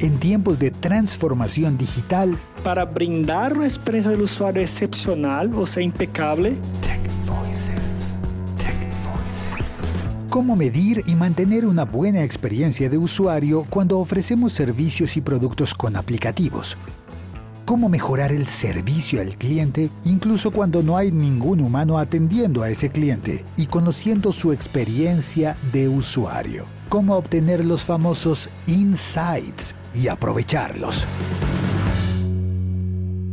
en tiempos de transformación digital para brindar una experiencia del usuario excepcional, o sea, impecable. Tech Voices. Tech Voices. ¿Cómo medir y mantener una buena experiencia de usuario cuando ofrecemos servicios y productos con aplicativos? cómo mejorar el servicio al cliente incluso cuando no hay ningún humano atendiendo a ese cliente y conociendo su experiencia de usuario. Cómo obtener los famosos insights y aprovecharlos.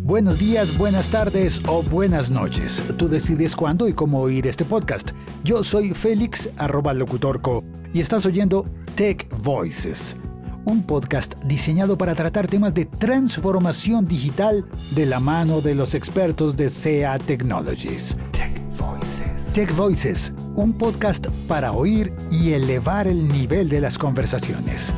Buenos días, buenas tardes o buenas noches. Tú decides cuándo y cómo oír este podcast. Yo soy Félix, arroba locutorco, y estás oyendo Tech Voices un podcast diseñado para tratar temas de transformación digital de la mano de los expertos de SEA Technologies. Tech Voices. Tech Voices, un podcast para oír y elevar el nivel de las conversaciones.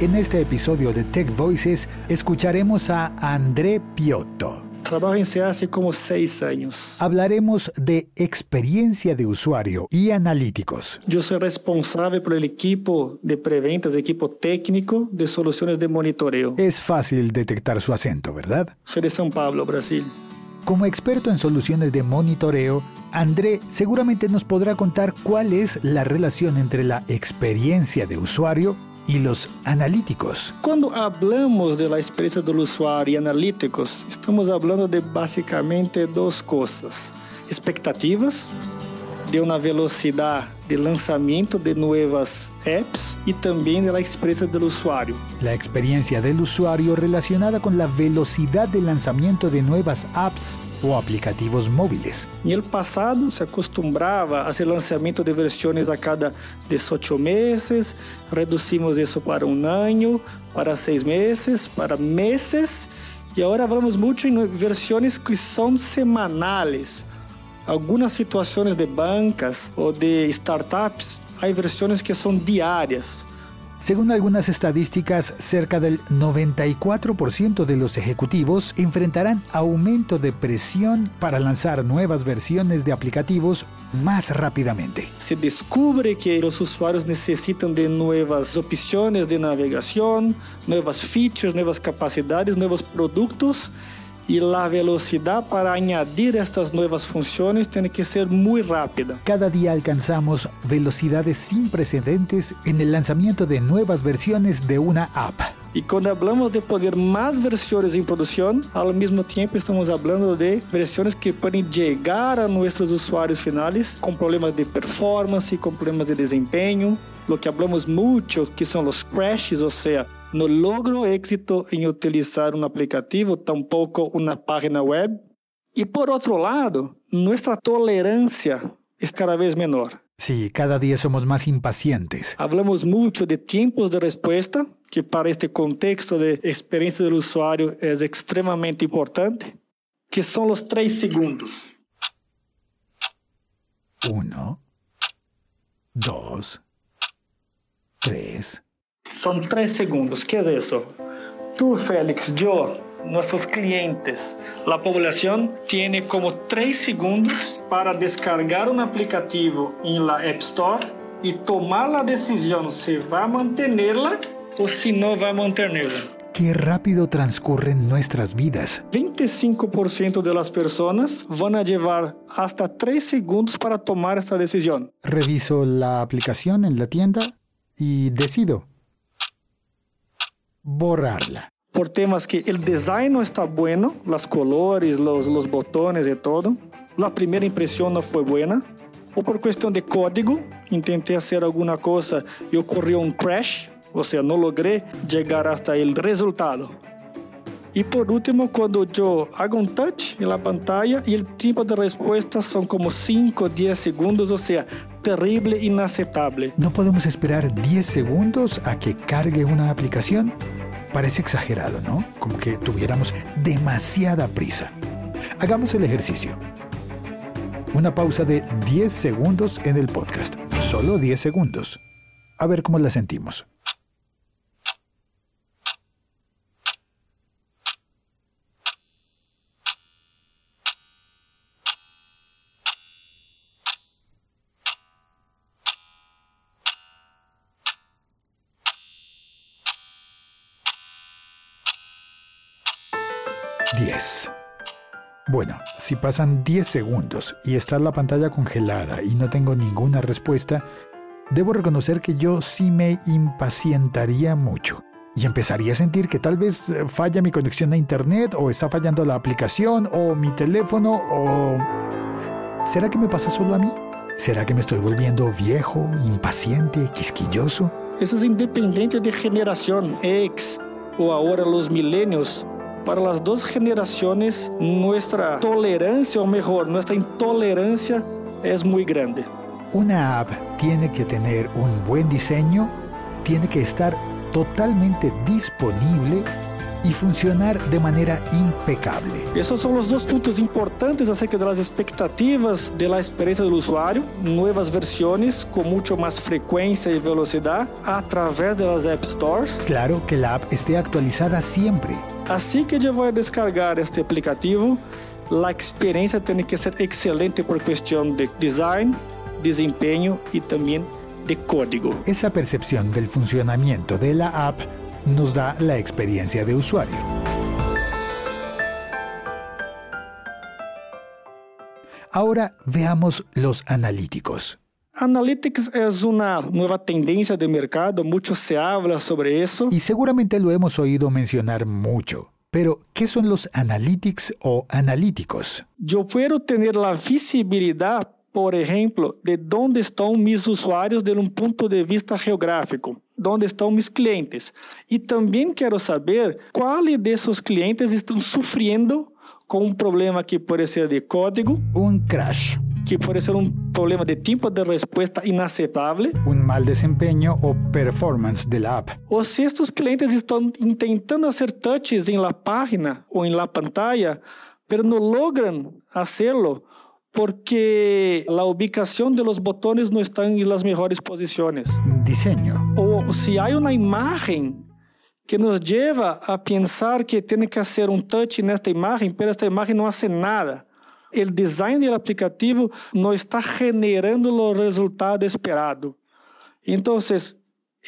En este episodio de Tech Voices escucharemos a André Piotto Trabajo en SEA hace como seis años. Hablaremos de experiencia de usuario y analíticos. Yo soy responsable por el equipo de preventas, equipo técnico de soluciones de monitoreo. Es fácil detectar su acento, ¿verdad? Soy de São Paulo, Brasil. Como experto en soluciones de monitoreo, André seguramente nos podrá contar cuál es la relación entre la experiencia de usuario y los analíticos. Cuando hablamos de la experiencia del usuario y analíticos, estamos hablando de básicamente dos cosas. Expectativas de uma velocidade de lançamento de novas apps e também da experiência do usuário. A experiência do usuário relacionada com a velocidade de lançamento de novas apps ou aplicativos móveis. No passado se acostumbrava a ser lançamento de versões a cada 18 meses, reduzimos isso para um ano, para seis meses, para meses, e agora falamos muito em versões que são semanais algumas situações de bancas ou de startups, há versões que são diárias. Según algunas estadísticas, cerca del 94% de los ejecutivos enfrentarán aumento de presión para lanzar nuevas versiones de aplicativos más rápidamente. Se descubre que los usuarios necesitan de nuevas opciones de navegación, nuevas features, nuevas capacidades, nuevos productos e a velocidade para añadir estas novas funções tem que ser muito rápida. Cada dia alcançamos velocidades sem precedentes en el lançamento de novas versões de uma app. E quando falamos de poder mais versões em produção, ao mesmo tempo estamos falando de versões que podem chegar a nossos usuários finais com problemas de performance, com problemas de desempenho. Lo que hablamos muito, que são os crashes, ou seja, no logro éxito em utilizar um aplicativo, tampouco uma página web. E por outro lado, nossa tolerância é cada vez menor. Sí, cada día somos más impacientes. Hablamos mucho de tiempos de respuesta, que para este contexto de experiencia del usuario es extremadamente importante, que son los tres segundos. Uno, dos, tres. Son tres segundos. ¿Qué es eso? Tú, Félix, yo, nuestros clientes, la población tiene como tres segundos para descargar un aplicativo en la App Store y tomar la decisión si va a mantenerla o si no va a mantenerla. Qué rápido transcurren nuestras vidas. 25% de las personas van a llevar hasta 3 segundos para tomar esta decisión. Reviso la aplicación en la tienda y decido borrarla. Por temas que el design no está bueno, los colores, los, los botones y todo. La primera impresión no fue buena. O por cuestión de código, intenté hacer alguna cosa y ocurrió un crash, o sea, no logré llegar hasta el resultado. Y por último, cuando yo hago un touch en la pantalla y el tiempo de respuesta son como 5 o 10 segundos, o sea, terrible, inaceptable. ¿No podemos esperar 10 segundos a que cargue una aplicación? Parece exagerado, ¿no? Como que tuviéramos demasiada prisa. Hagamos el ejercicio. Una pausa de 10 segundos en el podcast. Solo 10 segundos. A ver cómo la sentimos. 10. Bueno, si pasan 10 segundos y está la pantalla congelada y no tengo ninguna respuesta, debo reconocer que yo sí me impacientaría mucho y empezaría a sentir que tal vez eh, falla mi conexión a internet o está fallando la aplicación o mi teléfono o... ¿Será que me pasa solo a mí? ¿Será que me estoy volviendo viejo, impaciente, quisquilloso? Eso es independiente de generación X o ahora los milenios para las dos generaciones nuestra tolerancia, o mejor, nuestra intolerancia es muy grande. Una app tiene que tener un buen diseño, tiene que estar totalmente disponible y funcionar de manera impecable. Esos son los dos puntos importantes acerca de las expectativas de la experiencia del usuario, nuevas versiones con mucho más frecuencia y velocidad a través de las App Stores. Claro que la app esté actualizada siempre. Así que a descargar este aplicativo, la experiencia tiene que ser excelente por cuestión de design, desempeño y también de código. Esa percepción del funcionamiento de la app nos da la experiencia de usuario. Ahora veamos los analíticos. Analytics es una nueva tendencia de mercado, mucho se habla sobre eso. Y seguramente lo hemos oído mencionar mucho. Pero, ¿qué son los analytics o analíticos? Yo puedo tener la visibilidad, por ejemplo, de dónde están mis usuarios desde un punto de vista geográfico onde estão meus clientes. E também quero saber quais desses clientes estão sofrendo com um problema que pode ser de código. Um crash. Que pode ser um problema de tempo de resposta inaceitável. Um mal desempenho ou performance da app. Ou se estes clientes estão tentando fazer touches em la página ou em la pantalla, mas não logram hacerlo porque la ubicación de los botones no están en las mejores posiciones. Diseño. O si hay una imagen que nos lleva a pensar que tiene que hacer un touch en esta imagen, pero esta imagen no hace nada. El design del aplicativo no está generando los resultados esperados. Entonces,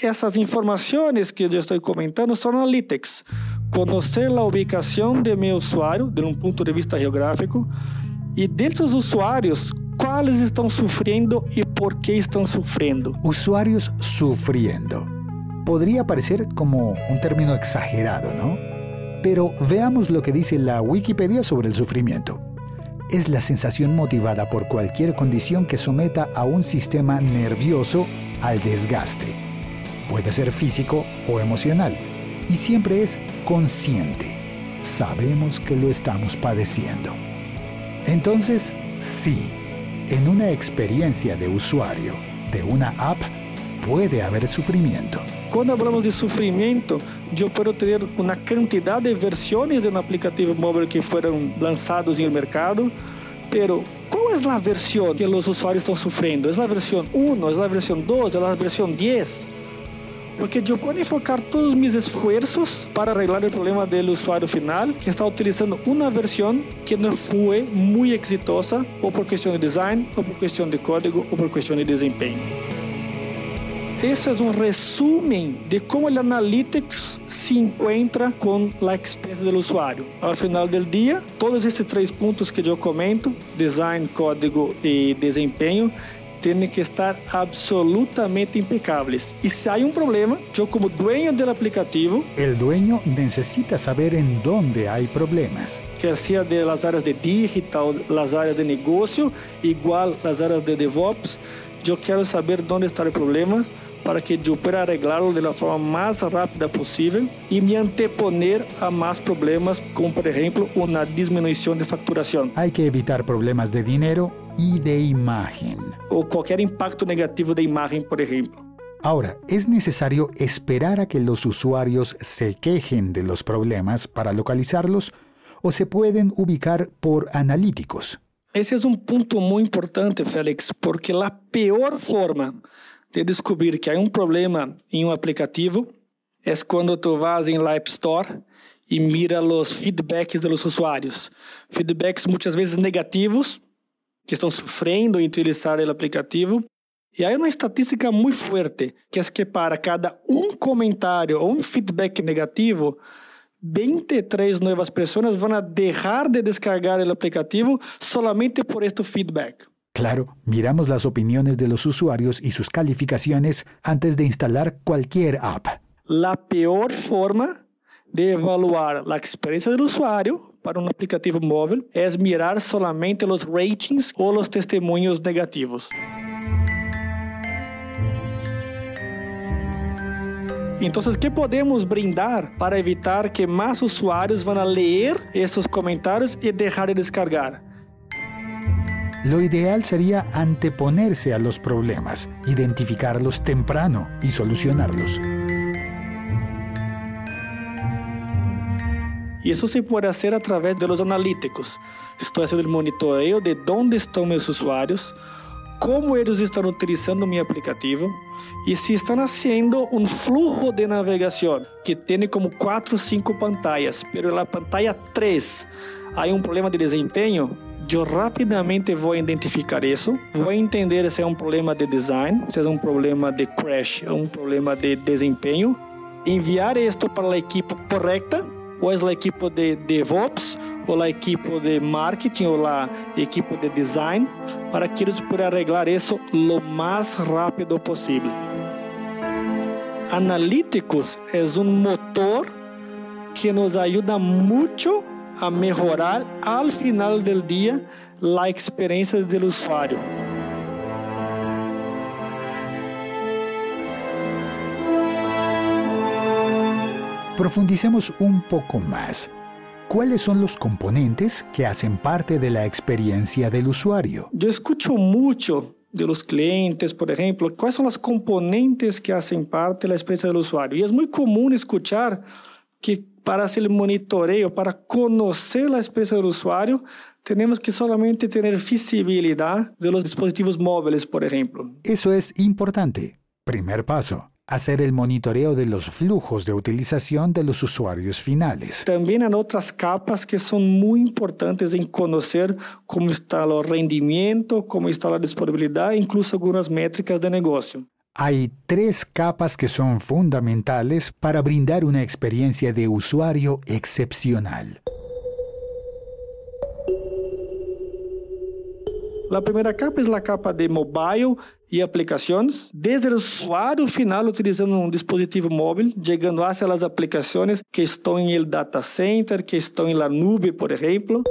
essas informações que eu estou comentando são analytics. Conhecer a ubicação de meu usuário, de um ponto de vista geográfico, e desses usuários, quais estão sofrendo e por que estão sofrendo? Usuários sufriendo. Podría parecer como un término exagerado, ¿no? Pero veamos lo que dice la Wikipedia sobre el sufrimiento. Es la sensación motivada por cualquier condición que someta a un sistema nervioso al desgaste. Puede ser físico o emocional. Y siempre es consciente. Sabemos que lo estamos padeciendo. Entonces, sí, en una experiencia de usuario de una app puede haber sufrimiento. Cuando hablamos de sufrimiento, yo puedo tener una cantidad de versiones de un aplicativo móvil que fueron lanzados en el mercado, pero ¿cuál es la versión que los usuarios están sufriendo? ¿Es la versión 1? ¿Es la versión 2? ¿Es la versión 10? porque eu posso focar todos os meus esforços para arreglar o problema do usuário final que está utilizando uma versão que não foi muito exitosa ou por questão de design, ou por questão de código, ou por questão de desempenho. Esse é um resumo de como o Analytics se encontra com a experiência do usuário. Ao final do dia, todos esses três pontos que eu comento, design, código e desempenho, tienen que estar absolutamente impecables. Y si hay un problema, yo como dueño del aplicativo... El dueño necesita saber en dónde hay problemas. Que sea de las áreas de digital, las áreas de negocio, igual las áreas de DevOps. Yo quiero saber dónde está el problema para que eu pueda arreglarlo de la forma mais rápida possível e me anteponer a mais problemas, como por exemplo uma diminuição de facturação. Há que evitar problemas de dinheiro e de imagem. Ou qualquer impacto negativo de imagem, por exemplo. Ahora, ¿es necesario esperar a que los usuarios se quejen de los problemas para localizarlos o se pueden ubicar por analíticos? Esse é um ponto muito importante, Félix, porque a pior forma de descobrir que há um problema em um aplicativo é quando tu vas em App Store e mira os feedbacks dos usuários. Feedbacks muitas vezes negativos, que estão sofrendo em utilizar o aplicativo. E aí uma estatística muito forte, que é que para cada um comentário ou um feedback negativo, 23 nuevas personas van a dejar de descargar el aplicativo solamente por este feedback. Claro, miramos las opiniones de los usuarios y sus calificaciones antes de instalar cualquier app. La peor forma de evaluar la experiencia del usuario para un aplicativo móvil es mirar solamente los ratings o los testimonios negativos. Entonces, ¿qué podemos brindar para evitar que más usuarios van a leer estos comentarios y dejar de descargar? Lo ideal sería anteponerse a los problemas, identificarlos temprano y solucionarlos. Y eso se puede hacer a través de los analíticos. Estoy haciendo el monitoreo de dónde están mis usuarios, cómo ellos están utilizando mi aplicativo y si están haciendo un flujo de navegación que tiene como cuatro o cinco pantallas, pero en la pantalla 3 hay un problema de desempeño, eu rapidamente vou identificar isso, vou entender se é um problema de design, se é um problema de crash, é um problema de desempenho, enviar isto para a equipe correta, ou é a equipe de DevOps, ou a equipe de marketing, ou a equipe de design, para que eles possam arreglar isso o mais rápido possível. Analíticos é um motor que nos ajuda muito a mejorar al final del día la experiencia del usuario. Profundicemos un poco más. ¿Cuáles son los componentes que hacen parte de la experiencia del usuario? Yo escucho mucho de los clientes, por ejemplo, cuáles son los componentes que hacen parte de la experiencia del usuario. Y es muy común escuchar que para hacer el monitoreo, para conocer la experiencia del usuario, tenemos que solamente tener visibilidad de los dispositivos móviles, por ejemplo. Eso es importante. Primer paso. Hacer el monitoreo de los flujos de utilización de los usuarios finales. También hay otras capas que son muy importantes en conocer cómo está el rendimiento, cómo está la disponibilidad, incluso algunas métricas de negocio. Hay tres capas que son fundamentales para brindar una experiencia de usuario excepcional. La primera capa es la capa de mobile y aplicaciones, desde el usuario final utilizando un dispositivo móvil, llegando hacia las aplicaciones que están en el data center, que están en la nube, por ejemplo.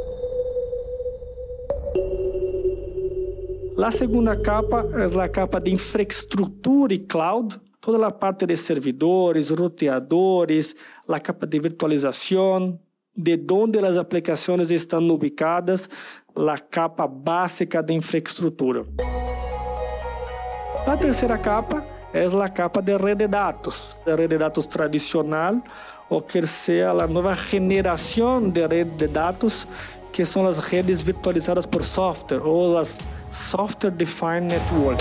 A segunda capa é a capa de infraestrutura e cloud, toda a parte de servidores, roteadores, a capa de virtualização, de onde as aplicações estão ubicadas, a capa básica de infraestrutura. A terceira capa é a capa de rede de dados, a rede de dados tradicional, ou quer seja a nova geração de rede de dados, que são as redes virtualizadas por software ou as Software Defined Network.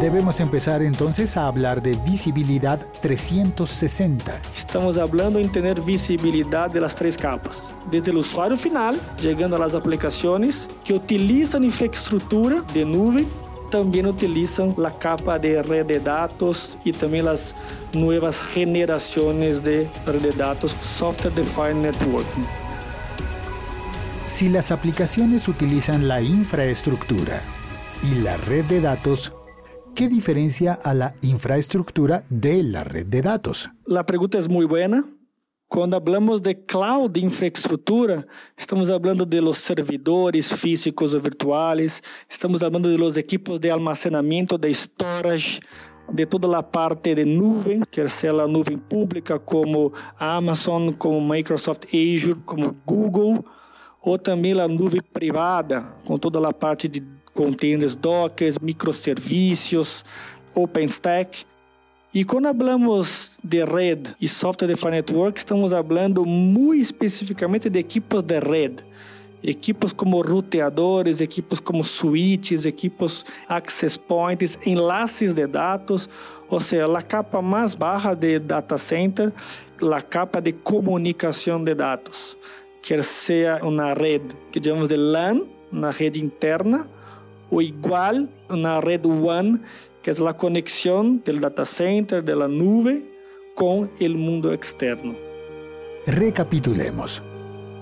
Debemos empezar entonces a hablar de visibilidad 360. Estamos hablando en tener visibilidad de las tres capas. Desde el usuario final, llegando a las aplicaciones que utilizan infraestructura de nube, también utilizan la capa de red de datos y también las nuevas generaciones de red de datos Software Defined Networking. Si las aplicaciones utilizan la infraestructura y la red de datos, ¿qué diferencia a la infraestructura de la red de datos? La pregunta es muy buena. Cuando hablamos de cloud infraestructura, estamos hablando de los servidores físicos o virtuales, estamos hablando de los equipos de almacenamiento, de storage, de toda la parte de nube, que sea la nube pública como Amazon, como Microsoft Azure, como Google ou também a nuvem privada, com toda a parte de containers Docker, microservicios, OpenStack. E quando falamos de rede e software defined network, estamos falando muito especificamente de equipos de rede. Equipos como ruteadores, equipos como switches, equipos access points, enlaces de dados, ou seja, a capa mais baixa de data center, a capa de comunicação de dados quer seja uma rede que chamamos de LAN, uma rede interna, ou igual uma rede WAN, que é a conexão do data center, da nuvem, con el mundo externo. Recapitulemos.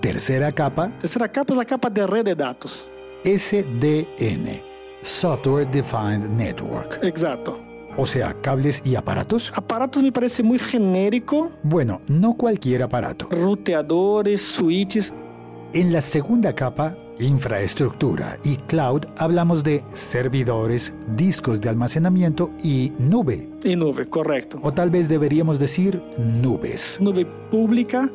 Tercera capa. Tercera capa es la capa de red de datos. SDN, Software Defined Network. Exacto. O sea, cables y aparatos. Aparatos me parece muy genérico. Bueno, no cualquier aparato. Ruteadores, switches. En la segunda capa, infraestructura y cloud, hablamos de servidores, discos de almacenamiento y nube. Y nube, correcto. O tal vez deberíamos decir nubes. Nube pública,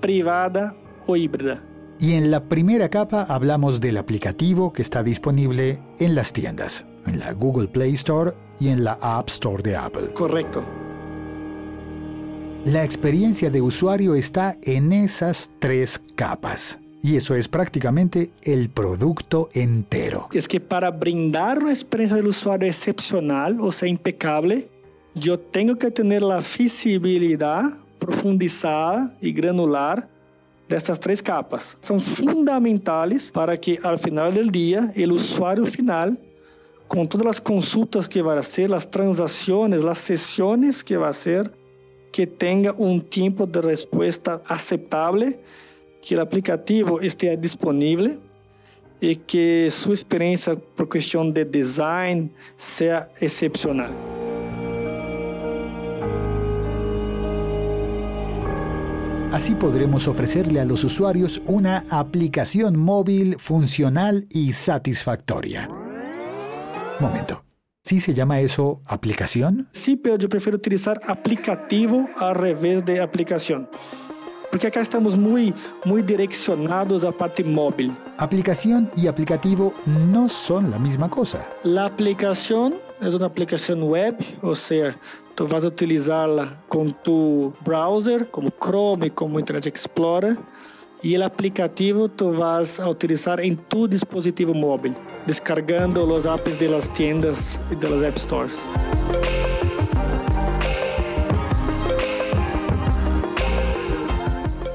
privada o híbrida. Y en la primera capa hablamos del aplicativo que está disponible en las tiendas, en la Google Play Store y en la App Store de Apple. Correcto. La experiencia de usuario está en esas tres capas. Y eso es prácticamente el producto entero. Es que para brindar una experiencia del usuario excepcional, o sea, impecable, yo tengo que tener la visibilidad profundizada y granular dessas três capas. São fundamentais para que, ao final do dia, o usuário final, com todas as consultas que vai ser, as transações, as sessões que vai ser, que tenha um tempo de resposta aceitável, que o aplicativo esteja disponível e que sua experiência por questão de design seja excepcional. Así podremos ofrecerle a los usuarios una aplicación móvil funcional y satisfactoria. Momento. ¿Sí se llama eso aplicación? Sí, pero yo prefiero utilizar aplicativo al revés de aplicación. Porque acá estamos muy, muy direccionados a parte móvil. Aplicación y aplicativo no son la misma cosa. La aplicación es una aplicación web, o sea, tu vas a utilizá-la com tu browser, como Chrome, como Internet Explorer, e o aplicativo tu vas a utilizar em tu dispositivo móvel, descargando os apps de las tiendas e de las app stores.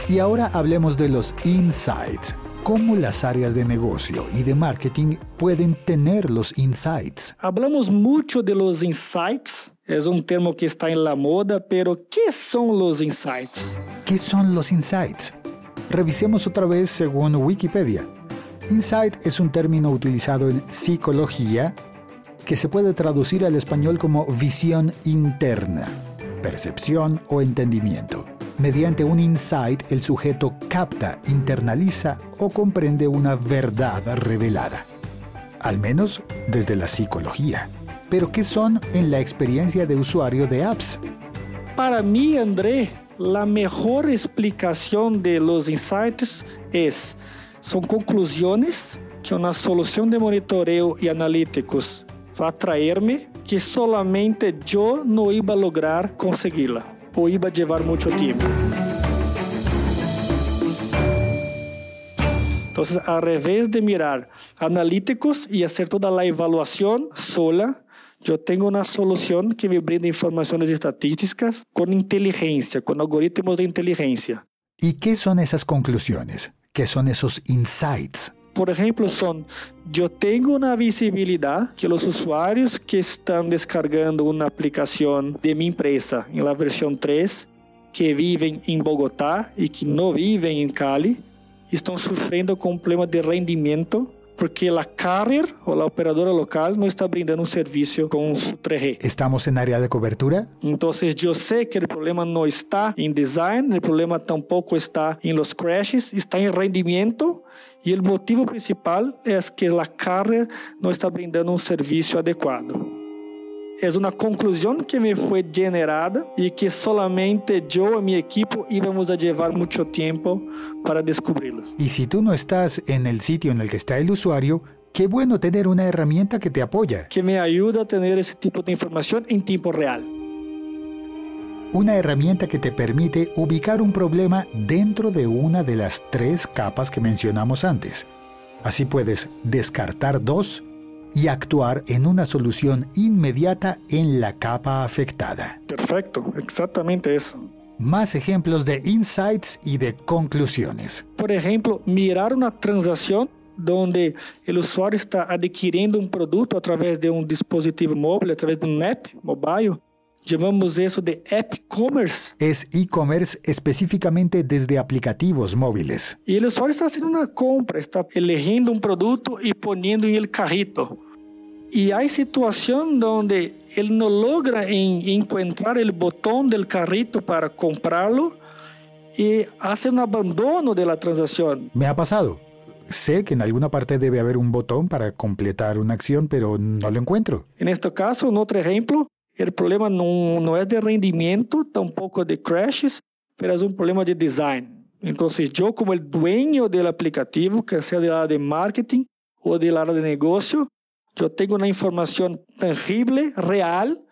Y ahora hablemos de los insights. ¿Cómo las áreas de negocio y de marketing pueden tener los insights? Hablamos mucho de los insights Es un termo que está en la moda, pero ¿qué son los insights? ¿Qué son los insights? Revisemos otra vez según Wikipedia. Insight es un término utilizado en psicología que se puede traducir al español como visión interna, percepción o entendimiento. Mediante un insight el sujeto capta, internaliza o comprende una verdad revelada, al menos desde la psicología. Pero ¿qué son en la experiencia de usuario de apps? Para mí, André, la mejor explicación de los insights es, son conclusiones que una solución de monitoreo y analíticos va a traerme que solamente yo no iba a lograr conseguirla o iba a llevar mucho tiempo. Entonces, al revés de mirar analíticos y hacer toda la evaluación sola, yo tengo una solución que me brinda informaciones estadísticas con inteligencia, con algoritmos de inteligencia. ¿Y qué son esas conclusiones? ¿Qué son esos insights? Por ejemplo, son, yo tengo una visibilidad que los usuarios que están descargando una aplicación de mi empresa en la versión 3, que viven en Bogotá y que no viven en Cali, están sufriendo con problemas de rendimiento porque a carrier ou a operadora local não está brindando um serviço com su 3G. ¿Estamos en área de cobertura? Então, eu sei que o problema não está em design, o problema tampouco está em los crashes, está em rendimento e o motivo principal é que a carrier não está brindando um serviço adequado. É uma conclusão que me foi generada e que solamente eu e minha equipe íbamos a levar muito tempo para descobri-las. E se tu não estás en el sitio en el que está el usuario, qué bueno tener una herramienta que te apoya. Que me ayuda a tener ese tipo de información en tiempo real. Una herramienta que te permite ubicar un problema dentro de una de las tres capas que mencionamos antes. Así puedes descartar dos y actuar en una solución inmediata en la capa afectada. Perfecto, exactamente eso. Más ejemplos de insights y de conclusiones. Por ejemplo, mirar una transacción donde el usuario está adquiriendo un producto a través de un dispositivo móvil, a través de un app mobile, Llamamos eso de app commerce. Es e-commerce específicamente desde aplicativos móviles. Y el usuario está haciendo una compra, está eligiendo un producto y poniendo en el carrito. Y hay situación donde él no logra en, encontrar el botón del carrito para comprarlo y hace un abandono de la transacción. Me ha pasado. Sé que en alguna parte debe haber un botón para completar una acción, pero no lo encuentro. En este caso, en otro ejemplo, el problema no, no es de rendimiento, tampoco de crashes, pero es un problema de design. Entonces yo como el dueño del aplicativo, que sea del área de marketing o del área de negocio, yo tengo una información tangible, real,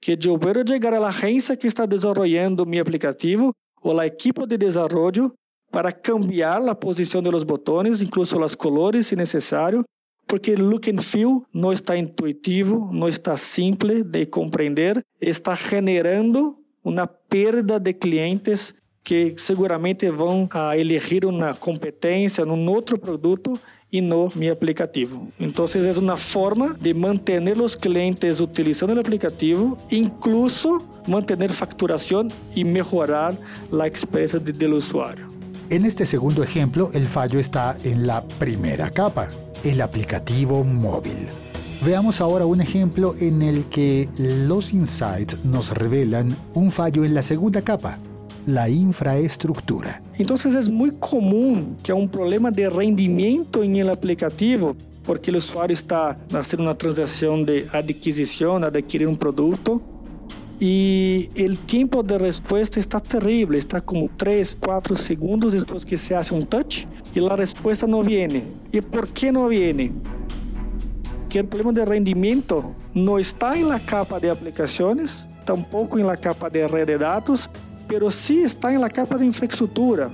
que yo puedo llegar a la agencia que está desarrollando mi aplicativo o la equipo de desarrollo para cambiar la posición de los botones, incluso los colores si necesario, porque look and feel no está intuitivo, no está simple de comprender, está generando una pérdida de clientes que seguramente vão a elegir uma competência num outro produto e no meu aplicativo. Então, é uma forma de manter os clientes utilizando o aplicativo, incluso manter facturação e melhorar a experiência do usuário. En este segundo ejemplo, el fallo está en la primera capa, el aplicativo móvil. Veamos ahora un ejemplo en el que los insights nos revelan un fallo en la segunda capa, la infraestructura. Entonces es muy común que haya un problema de rendimiento en el aplicativo porque el usuario está haciendo una transacción de adquisición, adquirir un producto y el tiempo de respuesta está terrible, está como 3, 4 segundos después que se hace un touch y la respuesta no viene. ¿Y por qué no viene? Que el problema de rendimiento no está en la capa de aplicaciones, tampoco en la capa de red de datos, pero sí está en la capa de infraestructura.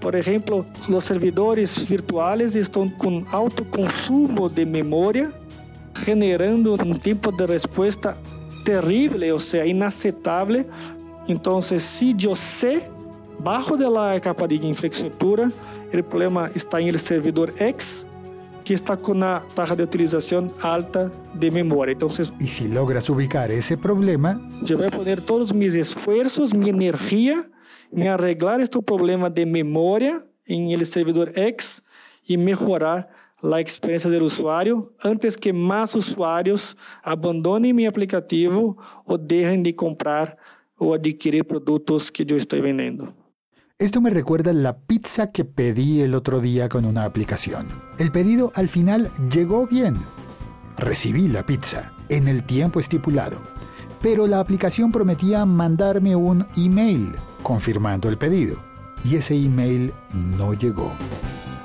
Por ejemplo, los servidores virtuales están con alto consumo de memoria, generando un tiempo de respuesta terrible, o sea, inaceptable. Entonces, si yo sé, bajo de la capa de infraestructura, el problema está en el servidor X, que está con una tasa de utilización alta de memoria. Entonces, y si logras ubicar ese problema, yo voy a poner todos mis esfuerzos, mi energía, en arreglar este problema de memoria en el servidor X y mejorar la experiencia del usuario antes que más usuarios abandonen mi aplicativo o dejen de comprar o adquirir productos que yo estoy vendiendo. Esto me recuerda la pizza que pedí el otro día con una aplicación. El pedido al final llegó bien. Recibí la pizza en el tiempo estipulado, pero la aplicación prometía mandarme un email confirmando el pedido y ese email no llegó.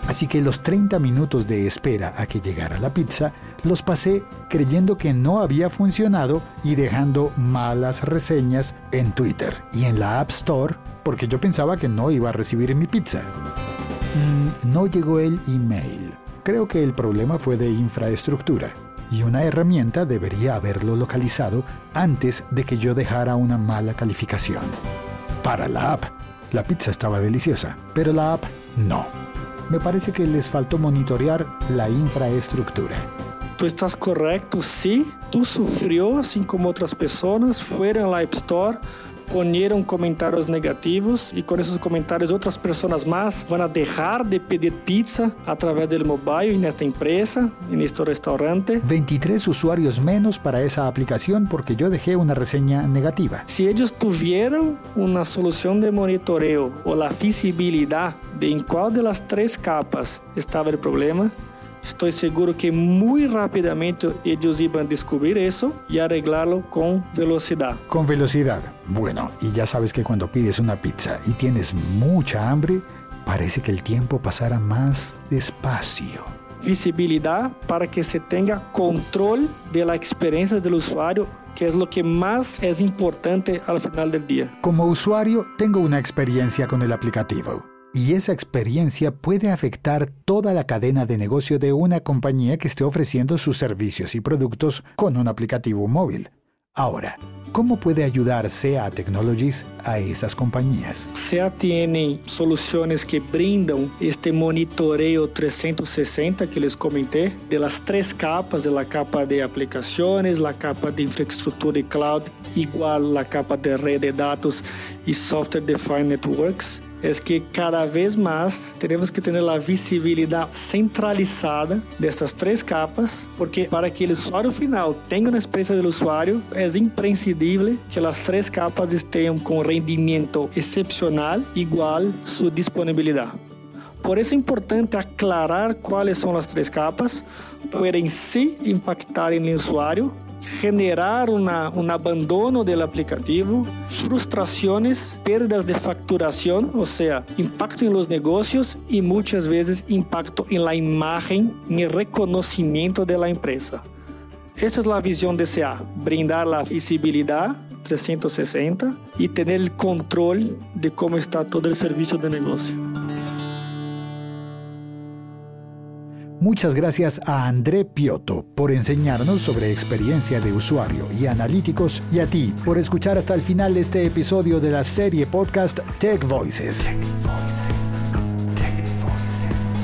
Así que los 30 minutos de espera a que llegara la pizza los pasé creyendo que no había funcionado y dejando malas reseñas en Twitter y en la App Store porque yo pensaba que no iba a recibir mi pizza. Mm, no llegó el email. Creo que el problema fue de infraestructura y una herramienta debería haberlo localizado antes de que yo dejara una mala calificación. Para la app, la pizza estaba deliciosa, pero la app no me parece que les faltó monitorear la infraestructura. Tú estás correcto, sí. Tú sufrió, así como otras personas, fueron a la App Store, ponieron comentarios negativos y con esos comentarios otras personas más van a dejar de pedir pizza a través del mobile en esta empresa, en este restaurante. 23 usuarios menos para esa aplicación porque yo dejé una reseña negativa. Si ellos tuvieran una solución de monitoreo o la visibilidad de en cuál de las tres capas estaba el problema, Estoy seguro que muy rápidamente ellos iban a descubrir eso y arreglarlo con velocidad. Con velocidad. Bueno, y ya sabes que cuando pides una pizza y tienes mucha hambre, parece que el tiempo pasará más despacio. Visibilidad para que se tenga control de la experiencia del usuario que es lo que más es importante al final del día. Como usuario, tengo una experiencia con el aplicativo y esa experiencia puede afectar toda la cadena de negocio de una compañía que esté ofreciendo sus servicios y productos con un aplicativo móvil. Ahora, ¿Cómo puede ayudar SEA Technologies a esas compañías? SEA tiene soluciones que brindan este monitoreo 360 que les comenté, de las tres capas, de la capa de aplicaciones, la capa de infraestructura y cloud, igual la capa de red de datos y software defined networks es que cada vez más tenemos que tener la visibilidad centralizada de estas tres capas, porque para que el usuario final tenga una experiencia del usuario, es imprescindible que las tres capas estén con rendimiento excepcional, igual su disponibilidad. Por eso es importante aclarar cuáles son las tres capas, pueden sí impactar en el usuario, generar una, un abandono del aplicativo, frustraciones, pérdidas de facturación, o sea, impacto en los negocios y muchas veces impacto en la imagen, en el reconocimiento de la empresa. Esta es la visión de CA, brindar la visibilidad 360 y tener el control de cómo está todo el servicio de negocio. Muchas gracias a André Piotto por enseñarnos sobre experiencia de usuario y analíticos y a ti por escuchar hasta el final de este episodio de la serie podcast Tech Voices.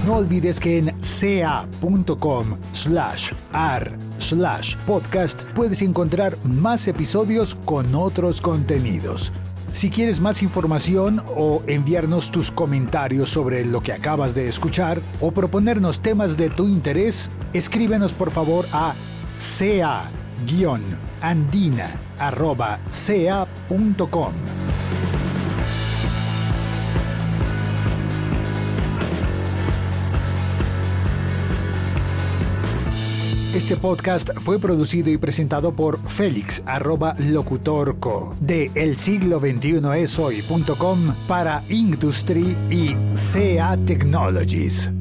No olvides que en ca.com slash ar slash podcast puedes encontrar más episodios con otros contenidos. Si quieres más información o enviarnos tus comentarios sobre lo que acabas de escuchar o proponernos temas de tu interés, escríbenos por favor a ca-andina.ca.com. Este podcast fue producido y presentado por Félix arroba locutorco de el siglo 21 es para Industry y CA Technologies.